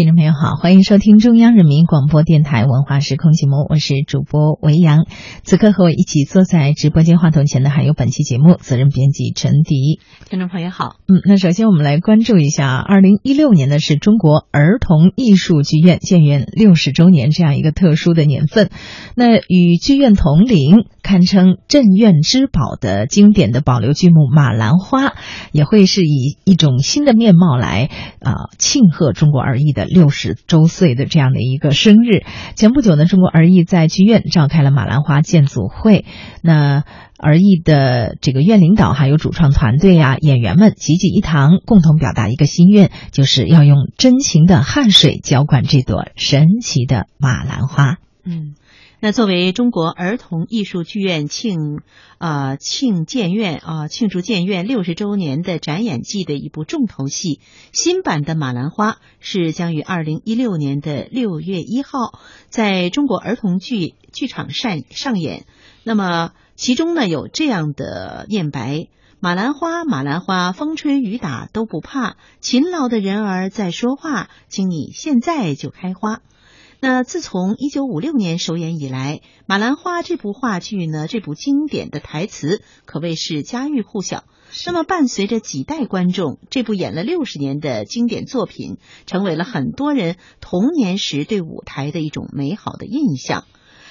听众朋友好，欢迎收听中央人民广播电台文化时空节目，我是主播维扬。此刻和我一起坐在直播间话筒前的还有本期节目责任编辑陈迪。听众朋友好，嗯，那首先我们来关注一下，二零一六年呢是中国儿童艺术剧院建院六十周年这样一个特殊的年份。那与剧院同龄，堪称镇院之宝的经典的保留剧目《马兰花》，也会是以一种新的面貌来啊庆贺中国儿艺的。六十周岁的这样的一个生日，前不久呢，中国儿艺在剧院召开了马兰花建组会。那儿艺的这个院领导还有主创团队啊，演员们齐聚一堂，共同表达一个心愿，就是要用真情的汗水浇灌这朵神奇的马兰花。嗯。那作为中国儿童艺术剧院庆啊庆建院啊庆祝建院六十周年的展演季的一部重头戏，新版的《马兰花》是将于二零一六年的六月一号在中国儿童剧剧场上上演。那么其中呢有这样的念白：马兰花，马兰花，风吹雨打都不怕，勤劳的人儿在说话，请你现在就开花。那自从一九五六年首演以来，《马兰花》这部话剧呢，这部经典的台词可谓是家喻户晓。那么，伴随着几代观众，这部演了六十年的经典作品，成为了很多人童年时对舞台的一种美好的印象。《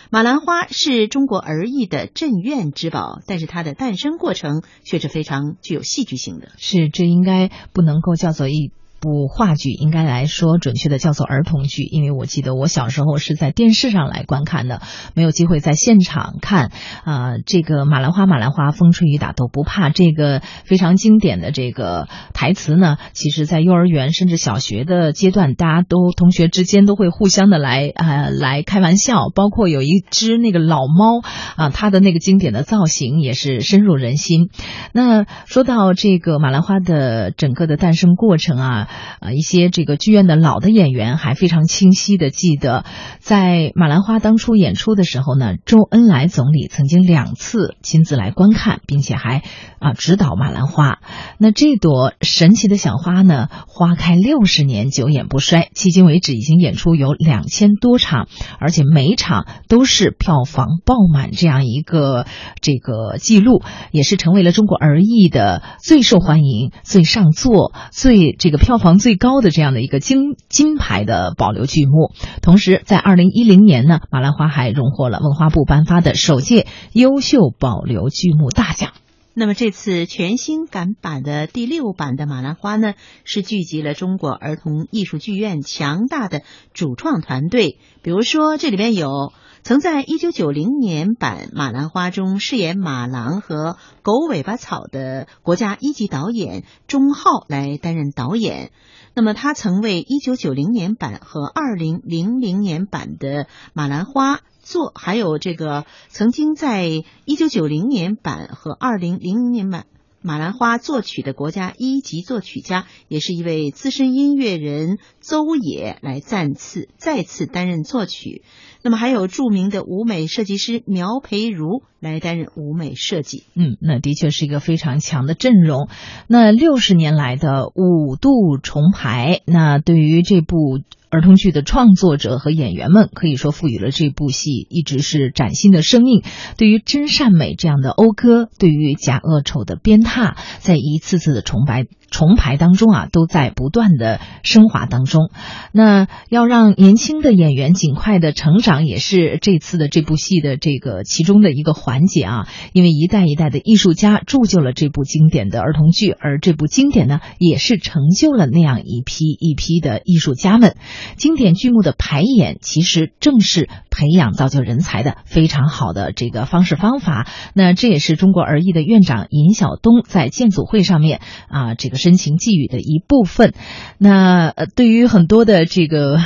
马兰花》是中国儿艺的镇院之宝，但是它的诞生过程却是非常具有戏剧性的。是，这应该不能够叫做一。部话剧应该来说，准确的叫做儿童剧，因为我记得我小时候是在电视上来观看的，没有机会在现场看。啊，这个马兰花，马兰花，风吹雨打都不怕，这个非常经典的这个台词呢，其实在幼儿园甚至小学的阶段，大家都同学之间都会互相的来啊来开玩笑。包括有一只那个老猫啊，它的那个经典的造型也是深入人心。那说到这个马兰花的整个的诞生过程啊。啊，一些这个剧院的老的演员还非常清晰的记得，在马兰花当初演出的时候呢，周恩来总理曾经两次亲自来观看，并且还啊指导马兰花。那这朵神奇的小花呢，花开六十年，久演不衰，迄今为止已经演出有两千多场，而且每场都是票房爆满这样一个这个记录，也是成为了中国儿艺的最受欢迎、最上座、最这个票。房最高的这样的一个金金牌的保留剧目，同时在二零一零年呢，马兰花还荣获了文化部颁发的首届优秀保留剧目大奖。那么这次全新改版的第六版的马兰花呢，是聚集了中国儿童艺术剧院强大的主创团队，比如说这里边有。曾在一九九零年版《马兰花》中饰演马郎和狗尾巴草的国家一级导演钟浩来担任导演。那么，他曾为一九九零年版和二零零零年版的《马兰花》作，还有这个曾经在一九九零年版和二零零零年版。马兰花作曲的国家一级作曲家，也是一位资深音乐人邹野来再次再次担任作曲。那么还有著名的舞美设计师苗培如来担任舞美设计。嗯，那的确是一个非常强的阵容。那六十年来的五度重排，那对于这部。儿童剧的创作者和演员们可以说赋予了这部戏一直是崭新的生命。对于真善美这样的讴歌，对于假恶丑的鞭挞，在一次次的崇拜重排当中啊，都在不断的升华当中。那要让年轻的演员尽快的成长，也是这次的这部戏的这个其中的一个环节啊。因为一代一代的艺术家铸就了这部经典的儿童剧，而这部经典呢，也是成就了那样一批一批的艺术家们。经典剧目的排演，其实正是培养造就人才的非常好的这个方式方法。那这也是中国儿艺的院长尹晓东在建组会上面啊，这个深情寄语的一部分。那呃，对于很多的这个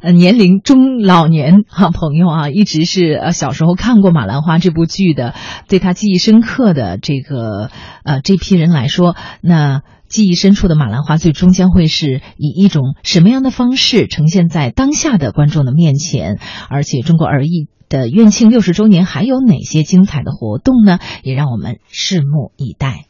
呃年龄中老年哈朋友啊，一直是呃小时候看过《马兰花》这部剧的，对他记忆深刻的这个呃这批人来说，那。记忆深处的马兰花，最终将会是以一种什么样的方式呈现在当下的观众的面前？而且，中国儿艺的院庆六十周年还有哪些精彩的活动呢？也让我们拭目以待。